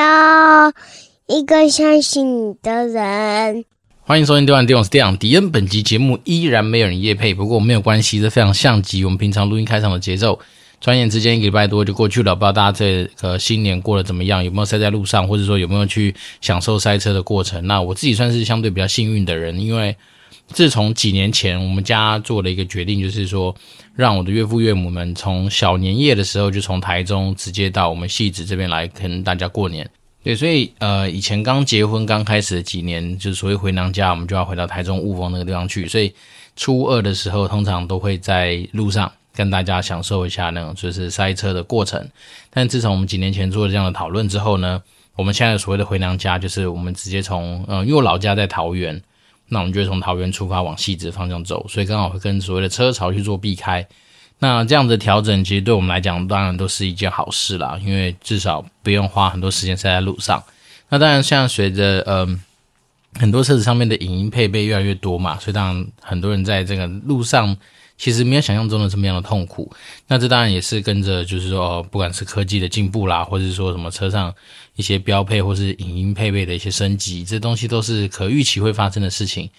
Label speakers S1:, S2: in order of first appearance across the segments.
S1: 要一个相信你的人。
S2: 欢迎收听《电玩电玩》，是电玩迪恩。本集节目依然没有人业配，不过没有关系，这非常像极我们平常录音开场的节奏。转眼之间一个礼拜多就过去了，不知道大家这个新年过得怎么样？有没有塞在路上，或者说有没有去享受塞车的过程？那我自己算是相对比较幸运的人，因为自从几年前我们家做了一个决定，就是说让我的岳父岳母们从小年夜的时候就从台中直接到我们戏子这边来跟大家过年。对，所以呃，以前刚结婚刚开始的几年，就是所谓回娘家，我们就要回到台中雾峰那个地方去，所以初二的时候通常都会在路上。跟大家享受一下那种就是塞车的过程，但自从我们几年前做了这样的讨论之后呢，我们现在所谓的回娘家，就是我们直接从呃，因为我老家在桃园，那我们就会从桃园出发往汐止方向走，所以刚好会跟所谓的车潮去做避开。那这样的调整其实对我们来讲，当然都是一件好事啦，因为至少不用花很多时间塞在路上。那当然，像随着嗯很多车子上面的影音配备越来越多嘛，所以当然很多人在这个路上。其实没有想象中的这么样的痛苦，那这当然也是跟着，就是说，不管是科技的进步啦，或者是说什么车上一些标配或是影音配备的一些升级，这东西都是可预期会发生的事情。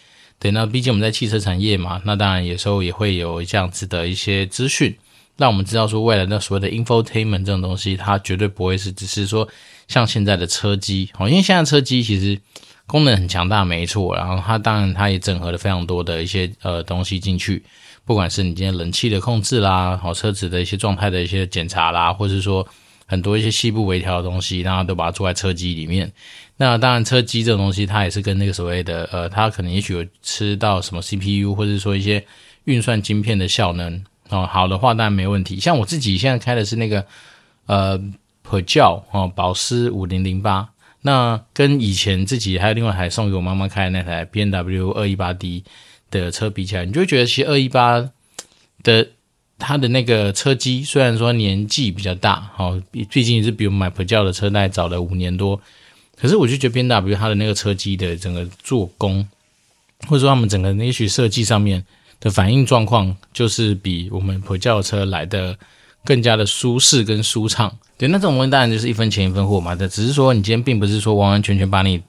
S2: 对，那毕竟我们在汽车产业嘛，那当然有时候也会有这样子的一些资讯，让我们知道说未来的所谓的 infotainment 这种东西，它绝对不会是只是说像现在的车机，哦，因为现在车机其实功能很强大，没错，然后它当然它也整合了非常多的一些呃东西进去。不管是你今天冷气的控制啦，好车子的一些状态的一些检查啦，或是说很多一些细部微调的东西，然后都把它做在车机里面。那当然，车机这种东西它也是跟那个所谓的呃，它可能也许有吃到什么 CPU，或者说一些运算晶片的效能哦。好的话当然没问题。像我自己现在开的是那个呃 Peugeot 哦，保时五零零八，那跟以前自己还有另外还送给我妈妈开的那台 BMW 二一八 D。的车比起来，你就会觉得其实二一八的它的那个车机虽然说年纪比较大，好，毕竟也是比我们买普教的车大概早了五年多，可是我就觉得 BMW 它的那个车机的整个做工，或者说他们整个内饰设计上面的反应状况，就是比我们普轿车来的更加的舒适跟舒畅。对，那这种东西当然就是一分钱一分货嘛，但只是说你今天并不是说完完全全把你。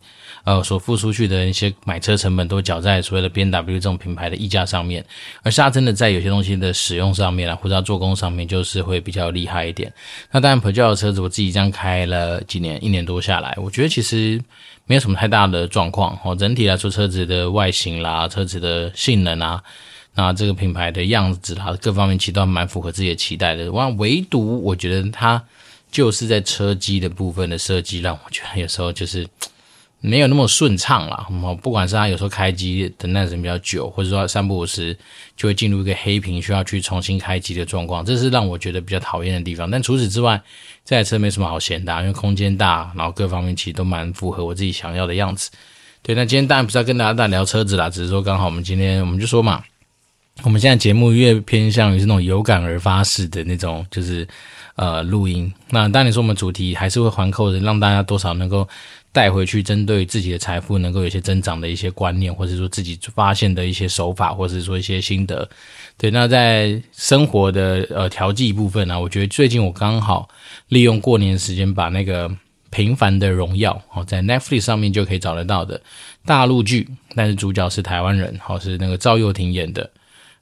S2: 呃，所付出去的一些买车成本都缴在所谓的 BMW 这种品牌的溢价上面，而是它真的在有些东西的使用上面啊，或者它做工上面，就是会比较厉害一点。那当然，Peugeot 的车子我自己这样开了几年，一年多下来，我觉得其实没有什么太大的状况哦。整体来说，车子的外形啦，车子的性能啊，那这个品牌的样子啦，各方面其实都蛮符合自己的期待的。哇，唯独我觉得它就是在车机的部分的设计，让我觉得有时候就是。没有那么顺畅啦，不管是他有时候开机等待时间比较久，或者说三不五时就会进入一个黑屏，需要去重新开机的状况，这是让我觉得比较讨厌的地方。但除此之外，这台车没什么好嫌的，因为空间大，然后各方面其实都蛮符合我自己想要的样子。对，那今天当然不是要跟大家聊车子啦，只是说刚好我们今天我们就说嘛，我们现在节目越偏向于是那种有感而发式的那种，就是呃录音。那当然你说我们主题还是会环扣的，让大家多少能够。带回去，针对自己的财富能够有一些增长的一些观念，或者说自己发现的一些手法，或者说一些心得。对，那在生活的呃调剂部分呢、我觉得最近我刚好利用过年时间，把那个《平凡的荣耀》哦，在 Netflix 上面就可以找得到的大陆剧，但是主角是台湾人，好，是那个赵又廷演的。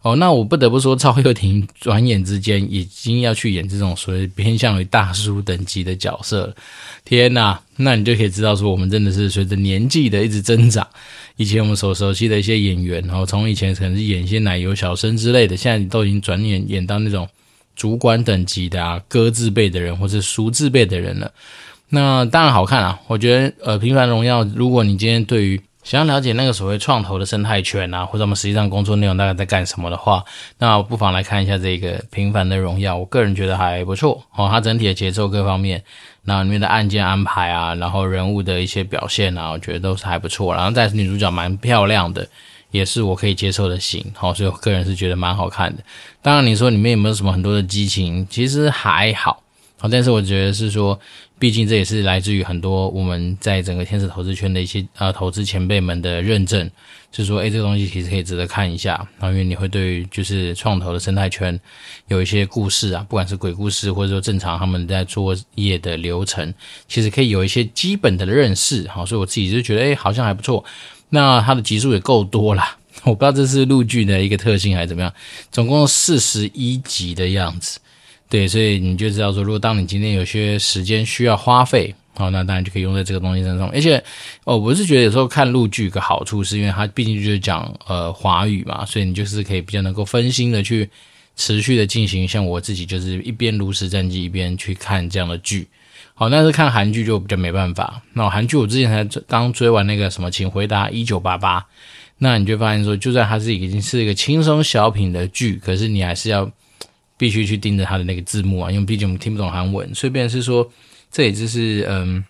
S2: 哦，那我不得不说，赵又廷转眼之间已经要去演这种所谓偏向于大叔等级的角色了。天哪，那你就可以知道说，我们真的是随着年纪的一直增长，以前我们所熟悉的一些演员，然后从以前可能是演一些奶油小生之类的，现在都已经转眼演到那种主管等级的啊，哥字辈的人或是叔字辈的人了。那当然好看啊，我觉得呃，《平凡荣耀》，如果你今天对于想要了解那个所谓创投的生态圈啊，或者我们实际上工作内容大概在干什么的话，那不妨来看一下这个《平凡的荣耀》。我个人觉得还不错哦，它整体的节奏各方面，那里面的案件安排啊，然后人物的一些表现啊，我觉得都是还不错。然后再是女主角蛮漂亮的，也是我可以接受的型，好，所以我个人是觉得蛮好看的。当然你说里面有没有什么很多的激情，其实还好。好，但是我觉得是说，毕竟这也是来自于很多我们在整个天使投资圈的一些呃投资前辈们的认证，就是说，诶，这个东西其实可以值得看一下。然后因为你会对于就是创投的生态圈有一些故事啊，不管是鬼故事或者说正常他们在作业的流程，其实可以有一些基本的认识。好，所以我自己就觉得，诶，好像还不错。那它的集数也够多啦，我不知道这是陆剧的一个特性还是怎么样，总共四十一集的样子。对，所以你就知道说，如果当你今天有些时间需要花费，好，那当然就可以用在这个东西身上。而且，哦，我是觉得有时候看录剧有个好处，是因为它毕竟就是讲呃华语嘛，所以你就是可以比较能够分心的去持续的进行。像我自己就是一边如实战记一边去看这样的剧。好，但是看韩剧就比较没办法。那韩剧我之前才刚追完那个什么，请回答一九八八，那你就发现说，就算它是已经是一个轻松小品的剧，可是你还是要。必须去盯着他的那个字幕啊，因为毕竟我们听不懂韩文，所以变成是说，这也就是嗯，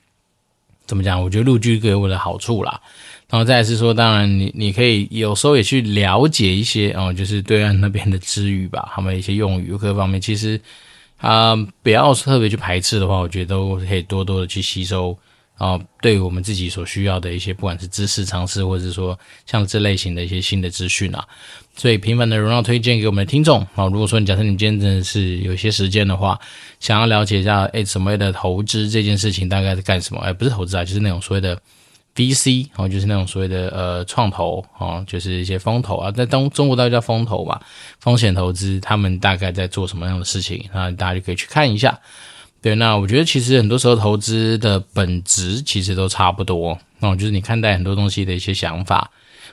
S2: 怎么讲？我觉得陆剧给我的好处啦。然后再是说，当然你你可以有时候也去了解一些哦，就是对岸那边的支语吧，他们一些用语各方面，其实啊、不要特别去排斥的话，我觉得都可以多多的去吸收。啊，对于我们自己所需要的一些，不管是知识、常识，或者是说像这类型的一些新的资讯啊，所以频繁的荣耀推荐给我们的听众啊。如果说你假设你今天真的是有些时间的话，想要了解一下，哎，什么样的投资这件事情大概是干什么？哎，不是投资啊，就是那种所谓的 VC，哦，就是那种所谓的呃创投哦，就是一些风投啊，在中中国大概叫风投吧，风险投资，他们大概在做什么样的事情？那大家就可以去看一下。对，那我觉得其实很多时候投资的本质其实都差不多，那就是你看待很多东西的一些想法，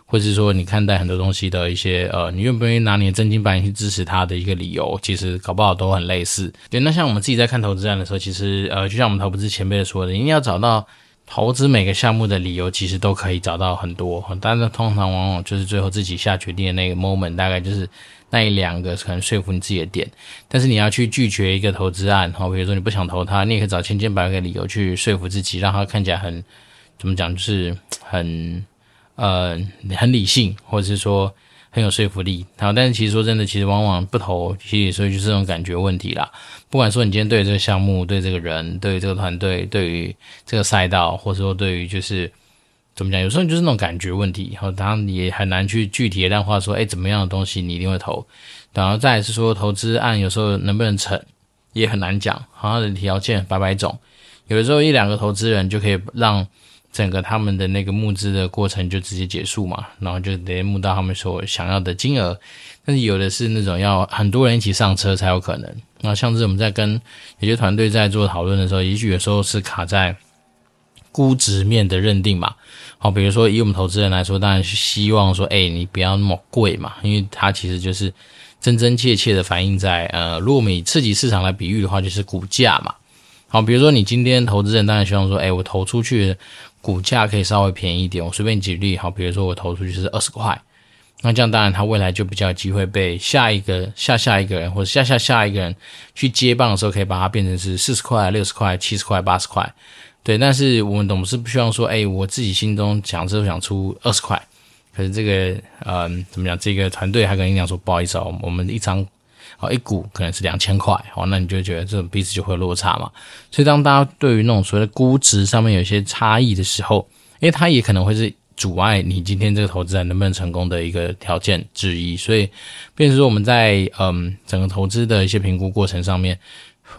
S2: 或者是说你看待很多东西的一些呃，你愿不愿意拿你的真金白银去支持它的一个理由，其实搞不好都很类似。对，那像我们自己在看投资案的时候，其实呃，就像我们投资前辈说的，一定要找到投资每个项目的理由，其实都可以找到很多，但是通常往往就是最后自己下决定的那个 moment，大概就是。那一两个可能说服你自己的点，但是你要去拒绝一个投资案，哈，比如说你不想投它，你也可以找千千百百个理由去说服自己，让它看起来很怎么讲，就是很呃很理性，或者是说很有说服力。好，但是其实说真的，其实往往不投，其实所以就是这种感觉问题啦。不管说你今天对这个项目、对这个人、对这个团队、对于这个赛道，或者说对于就是。怎么讲？有时候就是那种感觉问题，然后当然你也很难去具体的量化说，哎，怎么样的东西你一定会投。然后再是说，投资案有时候能不能成，也很难讲。好像的条件百百种，有的时候一两个投资人就可以让整个他们的那个募资的过程就直接结束嘛，然后就得募到他们所想要的金额。但是有的是那种要很多人一起上车才有可能。那像是我们在跟有些团队在做讨论的时候，也许有时候是卡在。估值面的认定嘛，好，比如说以我们投资人来说，当然是希望说，哎，你不要那么贵嘛，因为它其实就是真真切切的反映在，呃，如果我们以刺激市场来比喻的话，就是股价嘛。好，比如说你今天投资人当然希望说，哎，我投出去股价可以稍微便宜一点。我随便举例，好，比如说我投出去是二十块，那这样当然它未来就比较有机会被下一个、下下一个人或者下下下一个人去接棒的时候，可以把它变成是四十块、六十块、七十块、八十块。对，但是我们董事不希望说，哎，我自己心中想是想出二十块，可是这个，嗯、怎么讲？这个团队还跟你讲说，不好意思哦，我们一张，哦，一股可能是两千块，哦，那你就觉得这种彼此就会有落差嘛。所以当大家对于那种所谓的估值上面有一些差异的时候，因为它也可能会是阻碍你今天这个投资人能不能成功的一个条件之一。所以，变成说我们在嗯整个投资的一些评估过程上面。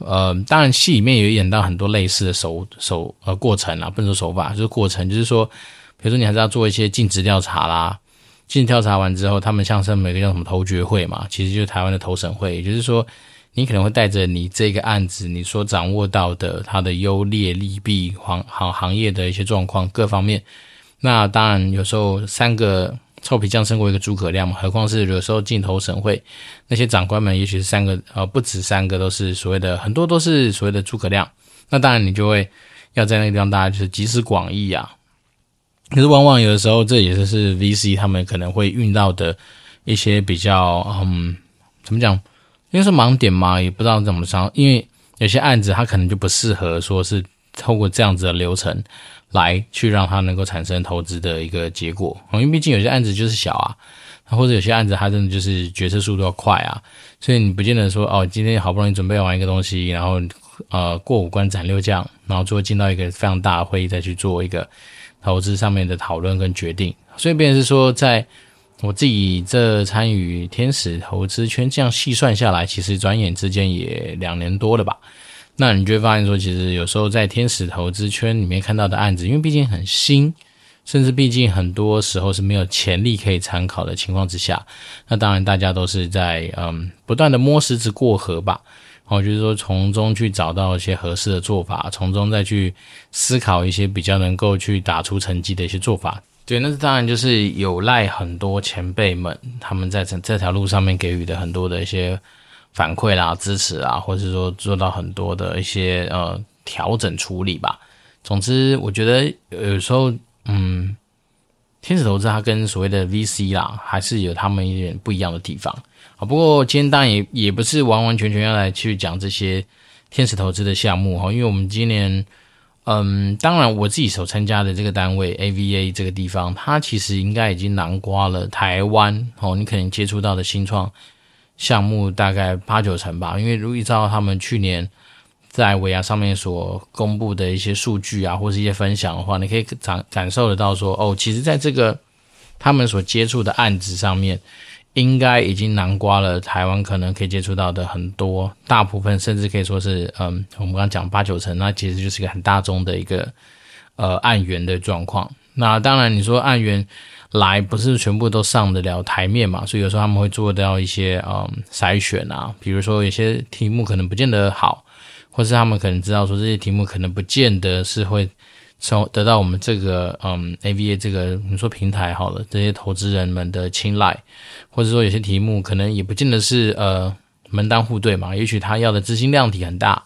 S2: 呃，当然，戏里面也演到很多类似的手手呃过程啊，不能说手法，就是过程，就是说，比如说你还是要做一些尽职调查啦，进调查完之后，他们像是每个叫什么投决会嘛，其实就是台湾的投审会，也就是说，你可能会带着你这个案子你所掌握到的它的优劣利弊行行行业的一些状况各方面，那当然有时候三个。臭皮匠胜过一个诸葛亮嘛，何况是有时候进投审会，那些长官们也许是三个，呃，不止三个，都是所谓的很多都是所谓的诸葛亮。那当然你就会要在那个地方，大家就是集思广益啊。可是往往有的时候，这也就是 VC 他们可能会遇到的一些比较，嗯，怎么讲？因为是盲点嘛，也不知道怎么说。因为有些案子它可能就不适合说是透过这样子的流程。来去让它能够产生投资的一个结果，因为毕竟有些案子就是小啊，或者有些案子它真的就是决策速度要快啊，所以你不见得说哦，今天好不容易准备完一个东西，然后呃过五关斩六将，然后最后进到一个非常大的会议，再去做一个投资上面的讨论跟决定。所以，便是说，在我自己这参与天使投资圈，这样细算下来，其实转眼之间也两年多了吧。那你就会发现说，其实有时候在天使投资圈里面看到的案子，因为毕竟很新，甚至毕竟很多时候是没有潜力可以参考的情况之下，那当然大家都是在嗯不断的摸石子过河吧。哦，就是说从中去找到一些合适的做法，从中再去思考一些比较能够去打出成绩的一些做法。对，那当然就是有赖很多前辈们他们在这这条路上面给予的很多的一些反馈啦、支持啊，或者说做到很多的一些呃调整处理吧。总之，我觉得有时候，嗯，天使投资它跟所谓的 VC 啦，还是有他们一点不一样的地方啊。不过今天当然也也不是完完全全要来去讲这些天使投资的项目哈，因为我们今年。嗯，当然，我自己所参加的这个单位 AVA 这个地方，它其实应该已经囊括了台湾哦，你可能接触到的新创项目大概八九成吧。因为如果依照他们去年在尾牙上面所公布的一些数据啊，或是一些分享的话，你可以感感受得到说，哦，其实在这个他们所接触的案子上面。应该已经囊括了台湾可能可以接触到的很多，大部分甚至可以说是，嗯，我们刚刚讲八九成，那其实就是一个很大宗的一个呃案源的状况。那当然，你说案源来不是全部都上得了台面嘛，所以有时候他们会做到一些嗯筛选啊，比如说有些题目可能不见得好，或是他们可能知道说这些题目可能不见得是会。从得到我们这个嗯 AVA 这个你说平台好了，这些投资人们的青睐，或者说有些题目可能也不见得是呃门当户对嘛，也许他要的资金量体很大，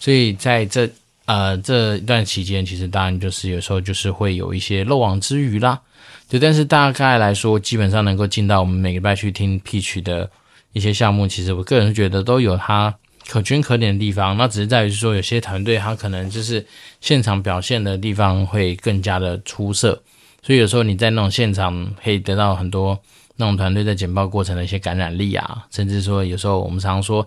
S2: 所以在这呃这一段期间，其实当然就是有时候就是会有一些漏网之鱼啦，对，但是大概来说，基本上能够进到我们每个礼拜去听 pitch 的一些项目，其实我个人觉得都有它。可圈可点的地方，那只是在于说，有些团队他可能就是现场表现的地方会更加的出色，所以有时候你在那种现场可以得到很多那种团队在简报过程的一些感染力啊，甚至说有时候我们常说，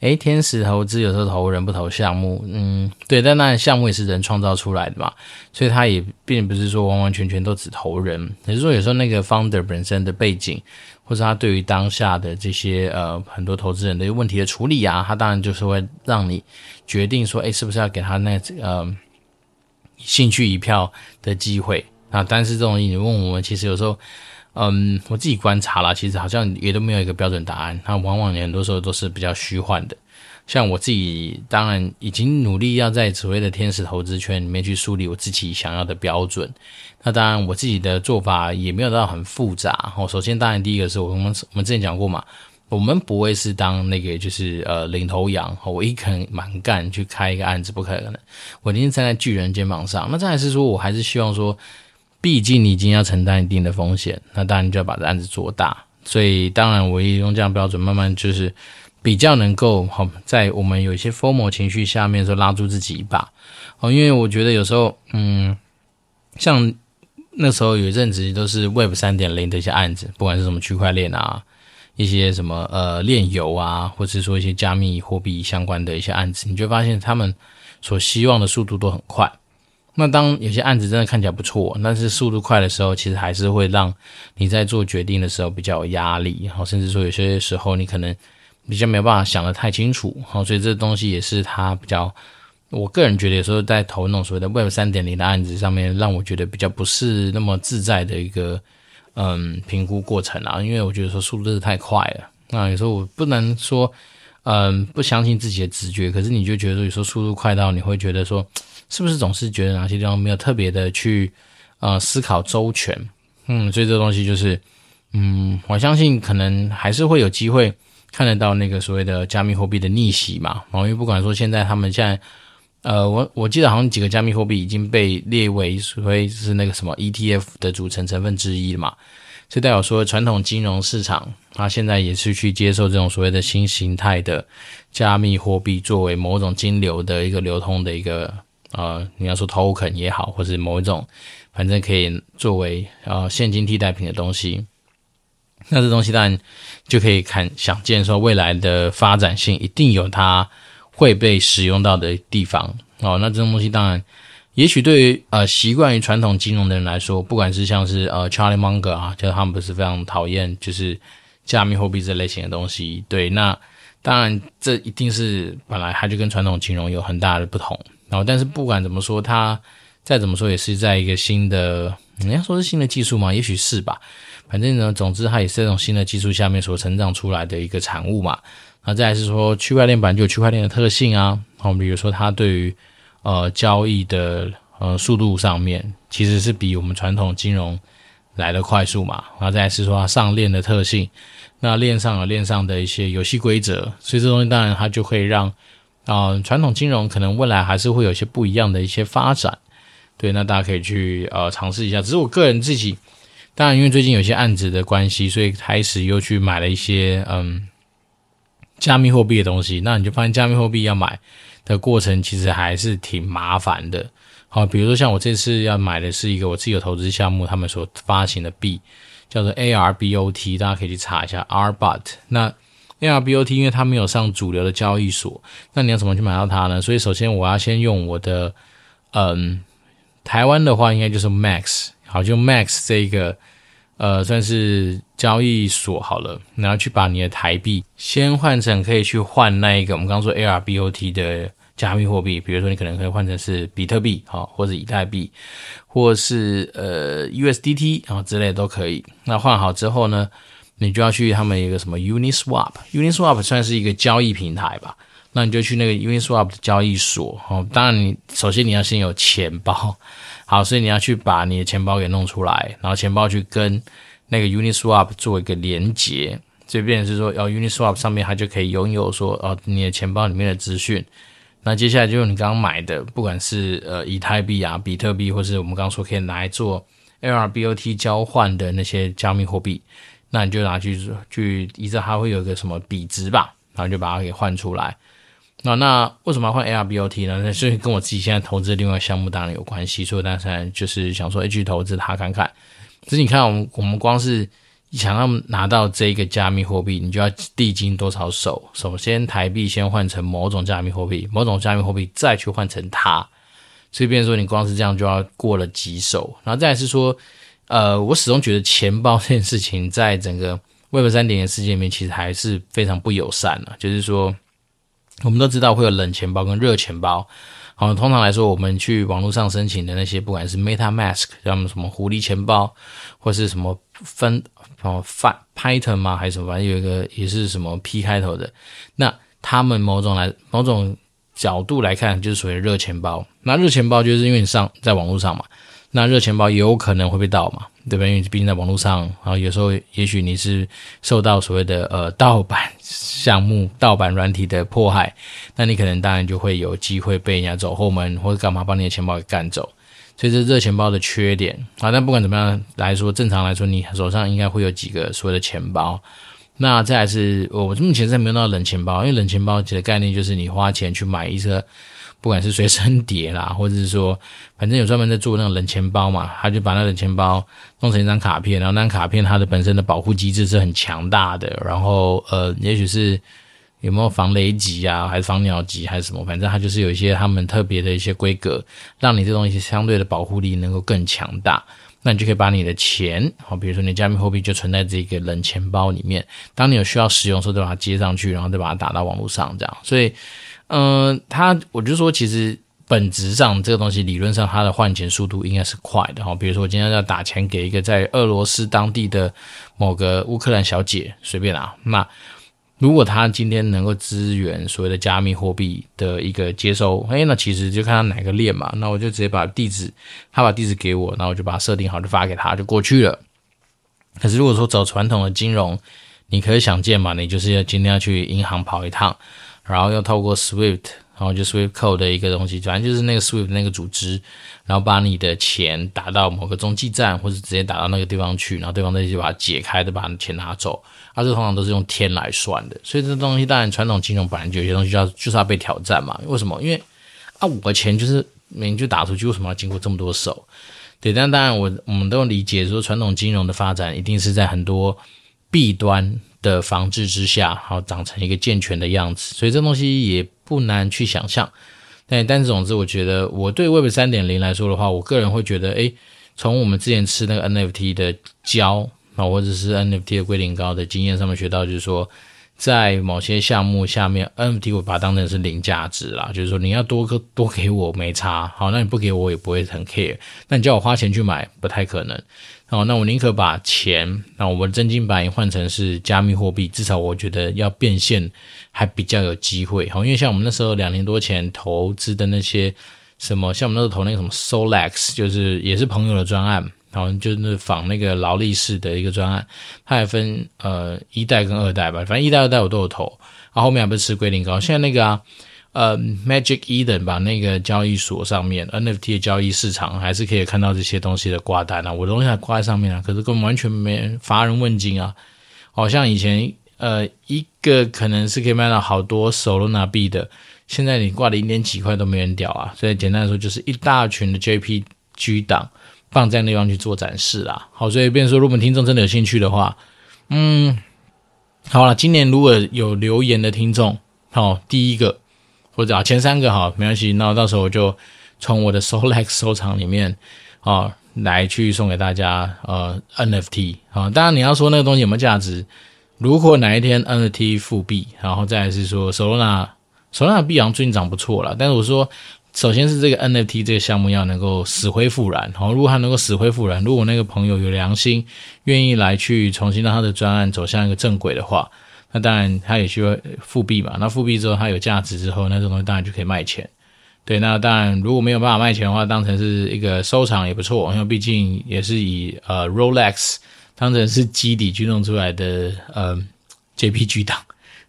S2: 诶，天使投资有时候投人不投项目，嗯，对，但那项目也是人创造出来的嘛，所以他也并不是说完完全全都只投人，也就是说有时候那个 founder 本身的背景。或者他对于当下的这些呃很多投资人的问题的处理啊，他当然就是会让你决定说，诶，是不是要给他那呃兴趣一票的机会啊？但是这种你问我们，其实有时候，嗯，我自己观察啦，其实好像也都没有一个标准答案，它往往很多时候都是比较虚幻的。像我自己，当然已经努力要在所谓的天使投资圈里面去树立我自己想要的标准。那当然，我自己的做法也没有到很复杂。哦，首先，当然第一个是我们我们之前讲过嘛，我们不会是当那个就是呃领头羊。我一肯蛮干去开一个案子，不可能。我一定站在巨人肩膀上。那再来是说，我还是希望说，毕竟你已经要承担一定的风险，那当然你就要把这案子做大。所以，当然我也用这样标准，慢慢就是。比较能够好，在我们有一些 FOMO 情绪下面，说拉住自己一把哦，因为我觉得有时候，嗯，像那时候有一阵子都是 Web 三点零的一些案子，不管是什么区块链啊，一些什么呃炼油啊，或者是说一些加密货币相关的一些案子，你就发现他们所希望的速度都很快。那当有些案子真的看起来不错，但是速度快的时候，其实还是会让你在做决定的时候比较有压力，然后甚至说有些时候你可能。比较没有办法想得太清楚，好，所以这东西也是他比较，我个人觉得有时候在投那种所谓的 Web 三点零的案子上面，让我觉得比较不是那么自在的一个嗯评估过程啊，因为我觉得说速度真的太快了，那有时候我不能说嗯不相信自己的直觉，可是你就觉得有时候速度快到你会觉得说是不是总是觉得哪些地方没有特别的去呃思考周全，嗯，所以这东西就是嗯我相信可能还是会有机会。看得到那个所谓的加密货币的逆袭嘛？因为不管说现在他们现在，呃，我我记得好像几个加密货币已经被列为所谓是那个什么 ETF 的组成成分之一嘛，所以代表说传统金融市场，它现在也是去接受这种所谓的新形态的加密货币作为某种金流的一个流通的一个呃，你要说 token 也好，或是某一种反正可以作为呃现金替代品的东西。那这东西当然就可以看想见说未来的发展性一定有它会被使用到的地方哦。那这种东西当然，也许对于呃习惯于传统金融的人来说，不管是像是呃 Charlie Munger 啊，就是他们不是非常讨厌就是加密货币这类型的东西。对，那当然这一定是本来它就跟传统金融有很大的不同。然后，但是不管怎么说，它再怎么说也是在一个新的，人家说是新的技术嘛？也许是吧。反正呢，总之它也是这种新的技术下面所成长出来的一个产物嘛。那再来是说，区块链本来就有区块链的特性啊。好，比如说它对于呃交易的呃速度上面，其实是比我们传统金融来的快速嘛。然后再来是说它上链的特性，那链上有链上的一些游戏规则，所以这东西当然它就会让啊、传统金融可能未来还是会有一些不一样的一些发展。对，那大家可以去呃尝试一下。只是我个人自己。当然，因为最近有些案子的关系，所以开始又去买了一些嗯加密货币的东西。那你就发现加密货币要买的过程其实还是挺麻烦的。好，比如说像我这次要买的是一个我自己有投资项目，他们所发行的币叫做 ARBOT，大家可以去查一下 ARBOT。那 ARBOT 因为它没有上主流的交易所，那你要怎么去买到它呢？所以首先我要先用我的嗯台湾的话，应该就是 Max。好，就 Max 这一个，呃，算是交易所好了，然后去把你的台币先换成可以去换那一个我们刚说 ARBOT 的加密货币，比如说你可能可以换成是比特币，好，或者以太币，或是呃 USDT 啊之类都可以。那换好之后呢，你就要去他们一个什么 Uniswap，Uniswap 算是一个交易平台吧。那你就去那个 Uniswap 的交易所，哦，当然你首先你要先有钱包。好，所以你要去把你的钱包给弄出来，然后钱包去跟那个 Uniswap 做一个连接，这边是说，哦，Uniswap 上面它就可以拥有说，哦，你的钱包里面的资讯。那接下来就用你刚刚买的，不管是呃以太币啊、比特币，或是我们刚刚说可以拿来做 ARBOT 交换的那些加密货币，那你就拿去去，依照它会有一个什么比值吧，然后就把它给换出来。那那为什么要换 ARBOT 呢？那是跟我自己现在投资的另外项目当然有关系，所以当时就是想说，去投资它看看。其实你看，我们我们光是想要拿到这个加密货币，你就要历经多少手？首先，台币先换成某种加密货币，某种加密货币再去换成它。所以，变说你光是这样就要过了几手。然后再是说，呃，我始终觉得钱包这件事情在整个 Web 三点零世界里面，其实还是非常不友善的，就是说。我们都知道会有冷钱包跟热钱包，好，通常来说，我们去网络上申请的那些，不管是 MetaMask，像什么狐狸钱包，或是什么分什么 Python 吗？还是什么？反正有一个也是什么 P 开头的，那他们某种来某种角度来看，就是属于热钱包。那热钱包就是因为你上在网络上嘛，那热钱包也有可能会被盗嘛。对吧？因为毕竟在网络上，然后有时候也许你是受到所谓的呃盗版项目、盗版软体的迫害，那你可能当然就会有机会被人家走后门或者干嘛把你的钱包给干走。所以这是热钱包的缺点啊。但不管怎么样来说，正常来说，你手上应该会有几个所谓的钱包。那再来是我目前是没有到冷钱包，因为冷钱包其实概念就是你花钱去买一个。不管是随身碟啦，或者是说，反正有专门在做那种冷钱包嘛，他就把那冷钱包弄成一张卡片，然后那张卡片它的本身的保护机制是很强大的，然后呃，也许是有没有防雷击啊，还是防鸟击还是什么，反正它就是有一些他们特别的一些规格，让你这东西相对的保护力能够更强大，那你就可以把你的钱，好，比如说你加密货币就存在这个冷钱包里面，当你有需要使用的时候，就把它接上去，然后再把它打到网络上，这样，所以。嗯、呃，它我就说，其实本质上这个东西理论上它的换钱速度应该是快的哈。比如说我今天要打钱给一个在俄罗斯当地的某个乌克兰小姐，随便啊。那如果他今天能够支援所谓的加密货币的一个接收，哎，那其实就看他哪个链嘛。那我就直接把地址，他把地址给我，那我就把它设定好，就发给他，就过去了。可是如果说走传统的金融，你可以想见嘛，你就是要今天要去银行跑一趟。然后要透过 Swift，然后就 Swift Code 的一个东西，反正就是那个 Swift 那个组织，然后把你的钱打到某个中继站，或者直接打到那个地方去，然后对方再去把它解开，再把你钱拿走。啊，这通常都是用天来算的，所以这东西当然传统金融本来就有些东西就要就是要被挑战嘛。为什么？因为啊，我的钱就是明明就打出去，为什么要经过这么多手？对，但当然我我们都理解说，传统金融的发展一定是在很多弊端的防治之下，好长成一个健全的样子，所以这东西也不难去想象。但但是总之，我觉得我对 Web 三点零来说的话，我个人会觉得，诶，从我们之前吃那个 NFT 的胶啊，或者是 NFT 的龟苓膏的经验上面学到，就是说。在某些项目下面，NFT 我把它当成是零价值啦，就是说你要多个多给我没差，好，那你不给我也不会很 care，那你叫我花钱去买不太可能，哦，那我宁可把钱，那我们真金白银换成是加密货币，至少我觉得要变现还比较有机会，好，因为像我们那时候两年多前投资的那些什么，像我们那时候投那个什么 Solex，就是也是朋友的专案。然后就是仿那个劳力士的一个专案，它还分呃一代跟二代吧，反正一代二代我都有投。然后后面还不是吃龟苓膏，现在那个啊呃 Magic Eden 吧，那个交易所上面 NFT 的交易市场还是可以看到这些东西的挂单啊，我的东西还挂在上面啊，可是根本完全没人乏人问津啊。好像以前呃一个可能是可以卖到好多 Solana 币的，现在你挂零点几块都没人屌啊。所以简单来说，就是一大群的 JPG 档。放在那地方去做展示啦，好，所以变说，如果我们听众真的有兴趣的话，嗯，好了，今年如果有留言的听众，好，第一个或者啊前三个哈，没关系，那到时候我就从我的 Solex 收藏里面啊来去送给大家呃 NFT 啊，当然你要说那个东西有没有价值，如果哪一天 NFT 复币，然后再来是说 Solana Solana 币好像最近涨不错了，但是我说。首先是这个 NFT 这个项目要能够死灰复燃，好，如果它能够死灰复燃，如果那个朋友有良心，愿意来去重新让他的专案走向一个正轨的话，那当然它也需要复币嘛。那复币之后，它有价值之后，那这东西当然就可以卖钱。对，那当然如果没有办法卖钱的话，当成是一个收藏也不错，因为毕竟也是以呃 Rolex 当成是基底去弄出来的呃 JPG 档。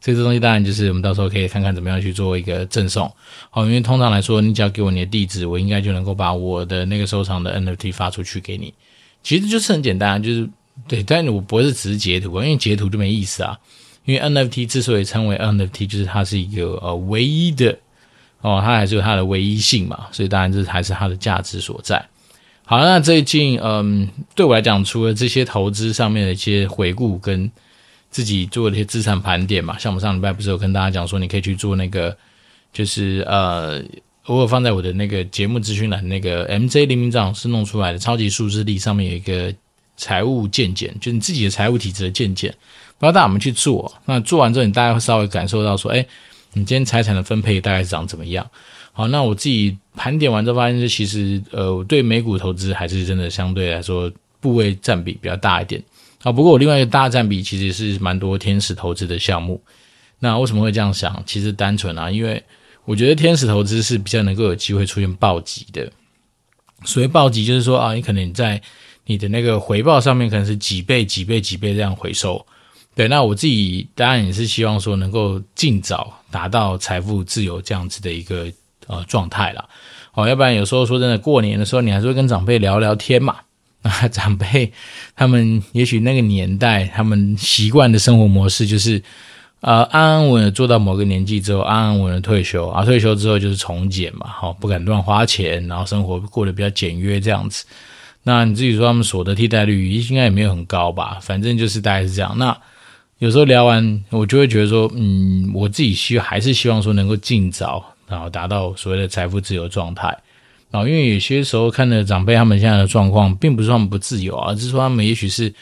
S2: 所以这东西当然就是我们到时候可以看看怎么样去做一个赠送，好，因为通常来说，你只要给我你的地址，我应该就能够把我的那个收藏的 NFT 发出去给你。其实就是很简单，就是对，但我不是只是截图，因为截图就没意思啊。因为 NFT 之所以称为 NFT，就是它是一个呃唯一的哦，它还是有它的唯一性嘛，所以当然这还是它的价值所在。好，那最近嗯，对我来讲，除了这些投资上面的一些回顾跟。自己做的一些资产盘点嘛，像我们上礼拜不是有跟大家讲说，你可以去做那个，就是呃，偶尔放在我的那个节目资讯栏那个 MJ 黎明长是弄出来的超级数字力上面有一个财务见解，就你自己的财务体制的见解，不知道大家有没有去做？那做完之后，你大概会稍微感受到说，哎，你今天财产的分配大概是长怎么样？好，那我自己盘点完之后发现，其实呃，我对美股投资还是真的相对来说部位占比比较大一点。啊，不过我另外一个大占比其实是蛮多天使投资的项目。那为什么会这样想？其实单纯啊，因为我觉得天使投资是比较能够有机会出现暴击的。所谓暴击，就是说啊，你可能在你的那个回报上面可能是几倍、几倍、几倍这样回收。对，那我自己当然也是希望说能够尽早达到财富自由这样子的一个呃状态啦。好，要不然有时候说真的，过年的时候你还是会跟长辈聊聊天嘛。啊，长辈他们也许那个年代，他们习惯的生活模式就是，呃，安安稳稳做到某个年纪之后，安安稳稳退休啊，退休之后就是从简嘛，好，不敢乱花钱，然后生活过得比较简约这样子。那你自己说他们所得替代率应该也没有很高吧？反正就是大概是这样。那有时候聊完，我就会觉得说，嗯，我自己希还是希望说能够尽早，然后达到所谓的财富自由状态。然后，因为有些时候看着长辈他们现在的状况，并不是他们不自由啊，而是说他们也许是，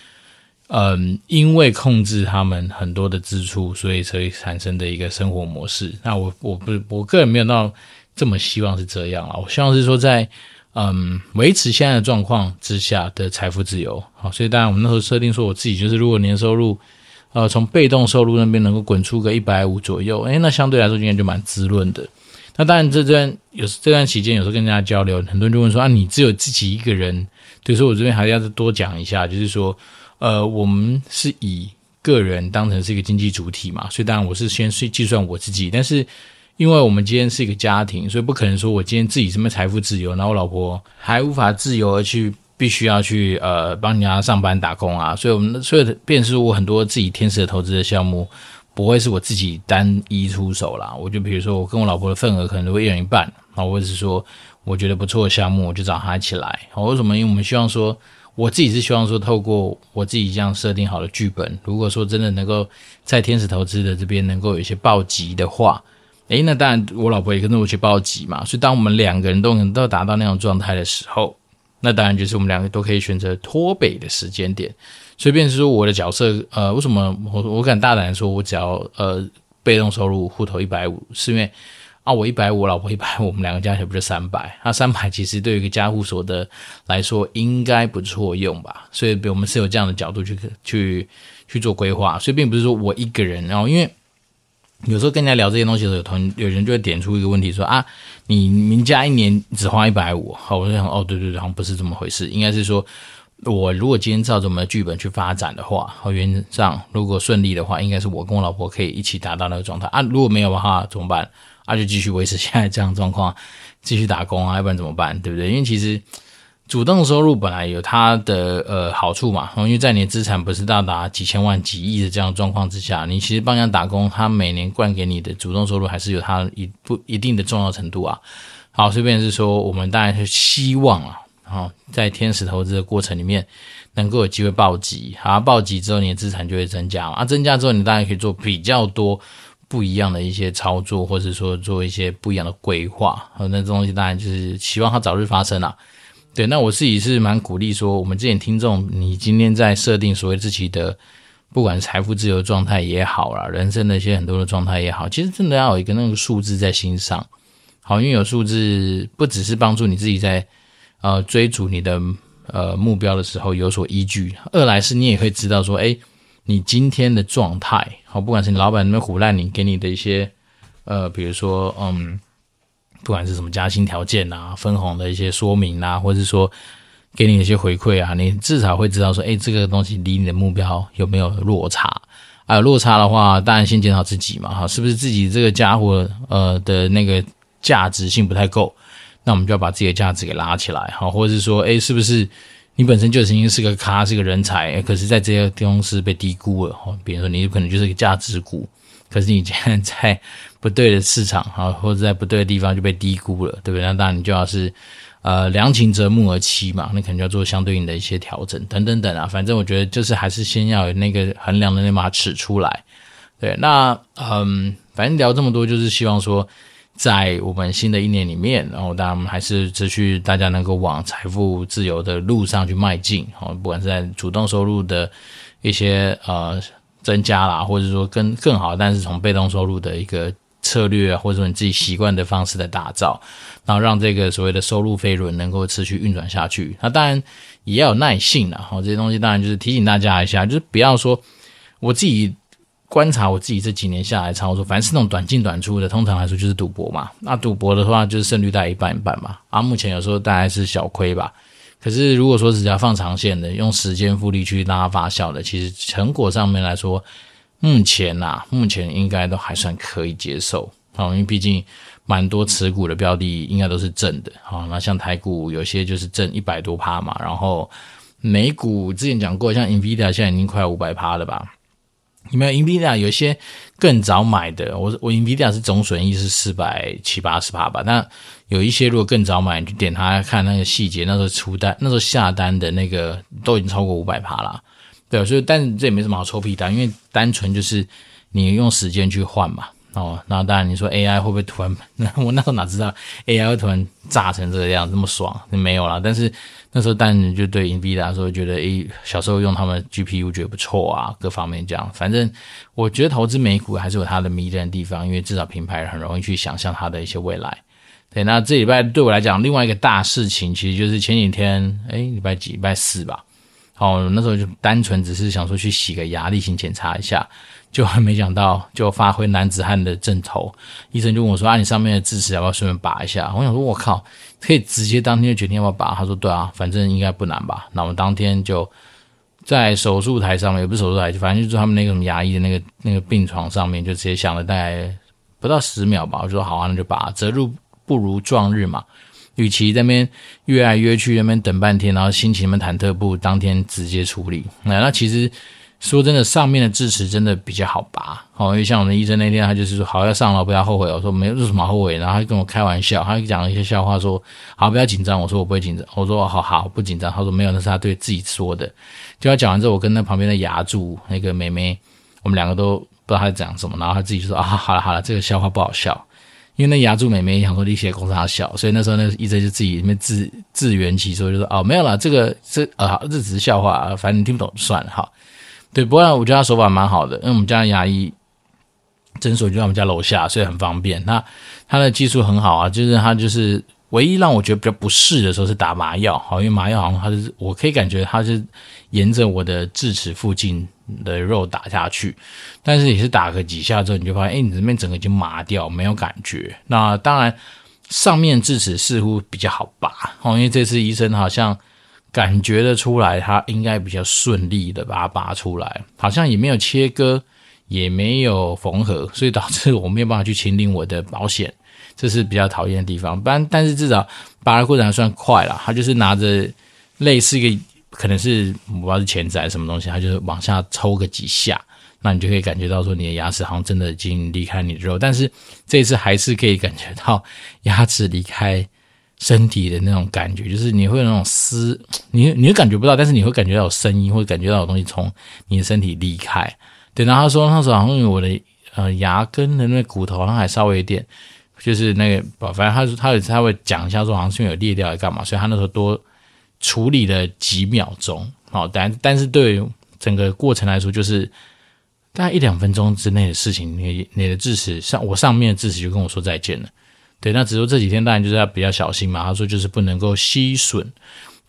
S2: 嗯，因为控制他们很多的支出，所以才产生的一个生活模式。那我我不是我个人没有到这么希望是这样啊，我希望是说在嗯维持现在的状况之下的财富自由。好，所以当然我们那时候设定说，我自己就是如果年收入呃从被动收入那边能够滚出个一百五左右，诶，那相对来说应该就蛮滋润的。那当然，这段有这段期间，有时候跟大家交流，很多人就问说：“啊，你只有自己一个人？”所以说我这边还是要多讲一下，就是说，呃，我们是以个人当成是一个经济主体嘛，所以当然我是先去计算我自己。但是，因为我们今天是一个家庭，所以不可能说我今天自己这么财富自由，然后我老婆还无法自由而去必须要去呃帮人家上班打工啊。所以我们所以变是我很多自己天使投资的项目。不会是我自己单一出手啦，我就比如说我跟我老婆的份额可能都会一人一半啊，或者是说我觉得不错的项目，我就找他一起来。好，为什么？因为我们希望说，我自己是希望说，透过我自己这样设定好的剧本，如果说真的能够在天使投资的这边能够有一些暴击的话，诶，那当然我老婆也跟着我去报急嘛。所以当我们两个人都能都达到那种状态的时候，那当然就是我们两个都可以选择脱北的时间点。随便是说我的角色，呃，为什么我我敢大胆说，我只要呃被动收入户头一百五，是因为啊我一百五，老婆一百五，我们两个加起来不是三百？那三百其实对于一个家户所得来说应该不错用吧？所以我们是有这样的角度去去去做规划，所以并不是说我一个人，然后因为。有时候跟人家聊这些东西的时候，有同有人就会点出一个问题说啊，你名家一年只花一百五，好，我就想哦，对对对，好像不是这么回事，应该是说，我如果今天照着我们的剧本去发展的话，好，原则上如果顺利的话，应该是我跟我老婆可以一起达到那个状态啊。如果没有的话怎么办？啊，就继续维持现在这样状况，继续打工啊，要不然怎么办？对不对？因为其实。主动收入本来有它的呃好处嘛，因为在你的资产不是到达几千万、几亿的这样状况之下，你其实帮人家打工，他每年灌给你的主动收入还是有它一不一定的重要程度啊。好，这便是说，我们当然是希望啊，好，在天使投资的过程里面，能够有机会暴击，好，暴击之后你的资产就会增加嘛，啊，增加之后你当然可以做比较多不一样的一些操作，或者说做一些不一样的规划，好，那这东西当然就是希望它早日发生啊。对，那我自己是蛮鼓励说，我们这些听众，你今天在设定所谓自己的，不管是财富自由状态也好啦，人生的一些很多的状态也好，其实真的要有一个那个数字在心上，好，因为有数字不只是帮助你自己在呃追逐你的呃目标的时候有所依据，二来是你也会知道说，哎，你今天的状态，好，不管是你老板那边唬烂你给你的一些呃，比如说嗯。不管是什么加薪条件啊、分红的一些说明啊，或者是说给你一些回馈啊，你至少会知道说，哎，这个东西离你的目标有没有落差？啊、有落差的话，当然先检讨自己嘛，哈，是不是自己这个家伙呃的那个价值性不太够？那我们就要把自己的价值给拉起来，哈，或者是说，哎，是不是你本身就曾经是个咖，是个人才，可是在这些公司被低估了？哈，比如说你可能就是个价值股。可是你现在在不对的市场啊，或者在不对的地方就被低估了，对不对？那当然你就要是呃良禽择木而栖嘛，那可能就要做相对应的一些调整等等等啊。反正我觉得就是还是先要有那个衡量的那把尺出来。对，那嗯，反正聊这么多就是希望说，在我们新的一年里面，然后当然我们还是持续大家能够往财富自由的路上去迈进。好，不管是在主动收入的一些呃。增加啦，或者说更更好，但是从被动收入的一个策略，或者说你自己习惯的方式的打造，然后让这个所谓的收入飞轮能够持续运转下去。那当然也要有耐性啦，好，这些东西当然就是提醒大家一下，就是不要说我自己观察我自己这几年下来操作，凡是那种短进短出的，通常来说就是赌博嘛。那赌博的话就是胜率大概一半一半嘛，啊，目前有时候大概是小亏吧。可是，如果说只要放长线的，用时间复利去拉发酵的，其实成果上面来说，目前呐、啊，目前应该都还算可以接受。好，因为毕竟蛮多持股的标的应该都是正的。好，那像台股有些就是正一百多趴嘛，然后美股之前讲过，像 Nvidia 现在已经快五百趴了吧？有没有 Nvidia 有些更早买的？我我 Nvidia 是总损益是四百七八十趴吧？那有一些如果更早买，你就点它看那个细节，那时候出单，那时候下单的那个都已经超过五百趴了。对，所以但这也没什么好臭屁单，因为单纯就是你用时间去换嘛。哦，那当然你说 AI 会不会突然？那 我那时候哪知道 AI 会突然炸成这个样，这么爽？没有啦。但是那时候，但你就对 NVIDIA 说觉得，诶，小时候用他们 GPU 觉得不错啊，各方面这样。反正我觉得投资美股还是有它的迷人的地方，因为至少品牌很容易去想象它的一些未来。对，那这礼拜对我来讲，另外一个大事情，其实就是前几天，诶，礼拜几？礼拜四吧。哦，那时候就单纯只是想说去洗个牙，例行检查一下。就还没想到，就发挥男子汉的正头，医生就问我说：“啊，你上面的智齿要不要顺便拔一下？”我想说：“我靠，可以直接当天就决定要不要拔？”他说：“对啊，反正应该不难吧？”那我们当天就在手术台上面，也不是手术台，反正就是他们那个什么牙医的那个那个病床上面，就直接想了大概不到十秒吧。我说：“好啊，那就拔。择日不如撞日嘛，与其在那边约来约去，那边等半天，然后心情那么忐忑，不如当天直接处理。那那其实。”说真的，上面的智齿真的比较好拔，好，因为像我们医生那天，他就是说，好要上了，不要后悔。我说没有，什么后悔？然后他就跟我开玩笑，他讲了一些笑话，说好不要紧张。我说我不会紧张，我说好好不紧张。他说没有，那是他对自己说的。就他讲完之后，我跟那旁边的牙柱那个妹妹，我们两个都不知道他在讲什么，然后他自己就说啊，好了好了，这个笑话不好笑。因为那牙柱美眉想说力气公差小，所以那时候那个医生就自己里面自自圆其说，就说哦没有啦，这个这啊这只是笑话，反正你听不懂就算了哈。对，不过我觉得他手法蛮好的，因为我们家牙医诊所就在我们家楼下，所以很方便。那他的技术很好啊，就是他就是。唯一让我觉得比较不适的时候是打麻药，好，因为麻药好像他是，我可以感觉他是沿着我的智齿附近的肉打下去，但是也是打个几下之后，你就发现，哎，你这边整个已经麻掉，没有感觉。那当然，上面智齿似乎比较好拔，哦，因为这次医生好像感觉得出来，他应该比较顺利的把它拔出来，好像也没有切割，也没有缝合，所以导致我没有办法去清理我的保险。这是比较讨厌的地方，不然 但是至少拔的过程还算快啦。他就是拿着类似一个可能是我不知道是钳子还是什么东西，他就是往下抽个几下，那你就可以感觉到说你的牙齿好像真的已经离开你的肉，但是这一次还是可以感觉到牙齿离开身体的那种感觉，就是你会有那种撕，你你会感觉不到，但是你会感觉到有声音，或者感觉到有东西从你的身体离开。对，然后他说那时候好像我的呃牙根的那骨头好像还稍微有点。就是那个，反正他说他有他会讲一下说，好像是因为有裂掉还干嘛，所以他那时候多处理了几秒钟，好，但但是对于整个过程来说，就是大概一两分钟之内的事情，你你的智齿上我上面的智齿就跟我说再见了，对，那只是说这几天当然就是要比较小心嘛，他说就是不能够吸吮，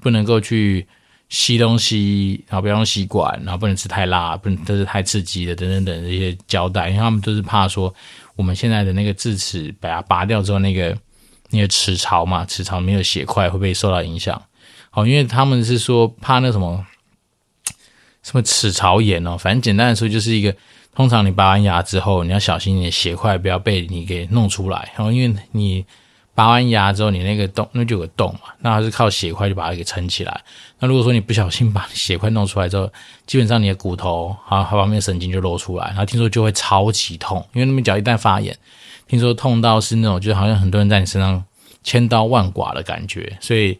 S2: 不能够去吸东西，然后不要用吸管，然后不能吃太辣，不能都是太刺激的等等等这些胶带，因为他们都是怕说。我们现在的那个智齿，把它拔掉之后，那个那个齿槽嘛，齿槽没有血块，会不会受到影响？好，因为他们是说怕那什么什么齿槽炎哦，反正简单的说就是一个，通常你拔完牙之后，你要小心你的血块不要被你给弄出来，然后因为你。拔完牙之后，你那个洞那就有个洞嘛，那它是靠血块就把它给撑起来。那如果说你不小心把血块弄出来之后，基本上你的骨头啊，它旁边神经就露出来，然后听说就会超级痛，因为那边脚一旦发炎，听说痛到是那种就好像很多人在你身上千刀万剐的感觉。所以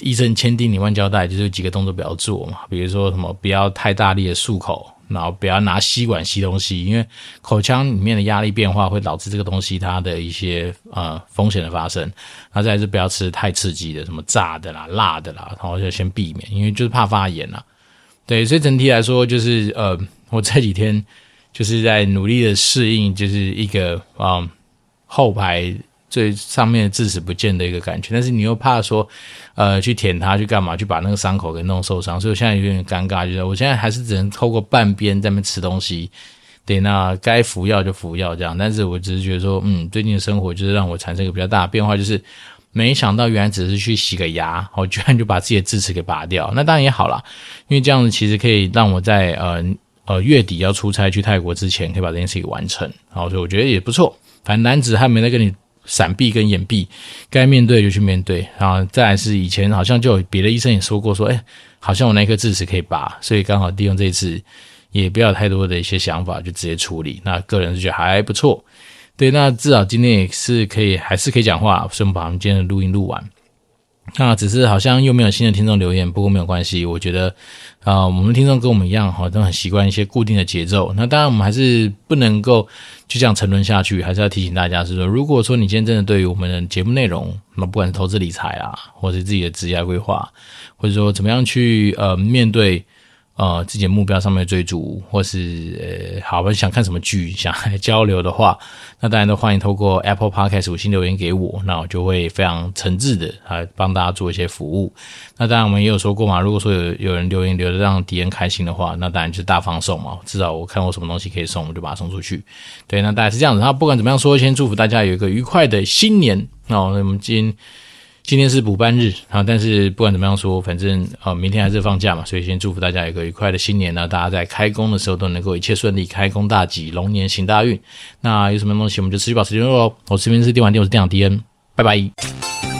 S2: 医生千叮咛万交代，就是有几个动作不要做嘛，比如说什么不要太大力的漱口。然后不要拿吸管吸东西，因为口腔里面的压力变化会导致这个东西它的一些呃风险的发生。然后再是不要吃太刺激的，什么炸的啦、辣的啦，然后就先避免，因为就是怕发炎啦。对，所以整体来说就是呃，我这几天就是在努力的适应，就是一个啊、呃、后排。最上面的智齿不见的一个感觉，但是你又怕说，呃，去舔它去干嘛，去把那个伤口给弄受伤，所以我现在有点尴尬，就是我现在还是只能透过半边在那边吃东西，对，那该服药就服药这样。但是我只是觉得说，嗯，最近的生活就是让我产生一个比较大的变化，就是没想到原来只是去洗个牙，我居然就把自己的智齿给拔掉，那当然也好啦，因为这样子其实可以让我在呃呃月底要出差去泰国之前，可以把这件事情完成，好，所以我觉得也不错。反正男子汉没在跟你。闪避跟掩避，该面对就去面对。然后再来是以前好像就有别的医生也说过，说哎，好像我那颗智齿可以拔，所以刚好利用这一次，也不要太多的一些想法，就直接处理。那个人是觉得还不错，对，那至少今天也是可以，还是可以讲话，顺便把我们今天的录音录完。那只是好像又没有新的听众留言，不过没有关系，我觉得啊、我们的听众跟我们一样哈，都很习惯一些固定的节奏。那当然我们还是不能够就这样沉沦下去，还是要提醒大家是说，如果说你今天真的对于我们的节目内容，那不管是投资理财啊，或者是自己的职业规划，或者说怎么样去呃面对。呃，自己的目标上面追逐，或是呃，好吧，想看什么剧，想交流的话，那当然都欢迎透过 Apple Podcast 五星留言给我，那我就会非常诚挚的来帮大家做一些服务。那当然我们也有说过嘛，如果说有有人留言留的让敌人开心的话，那当然就是大方送嘛，至少我看我什么东西可以送，我就把它送出去。对，那大概是这样子。那不管怎么样说，先祝福大家有一个愉快的新年。那我们今天。今天是补班日啊，但是不管怎么样说，反正啊，明天还是放假嘛，所以先祝福大家有一个愉快的新年呢。大家在开工的时候都能够一切顺利，开工大吉，龙年行大运。那有什么东西，我们就持续保持联络喽。我这边是电玩店，我是店长迪恩，拜拜。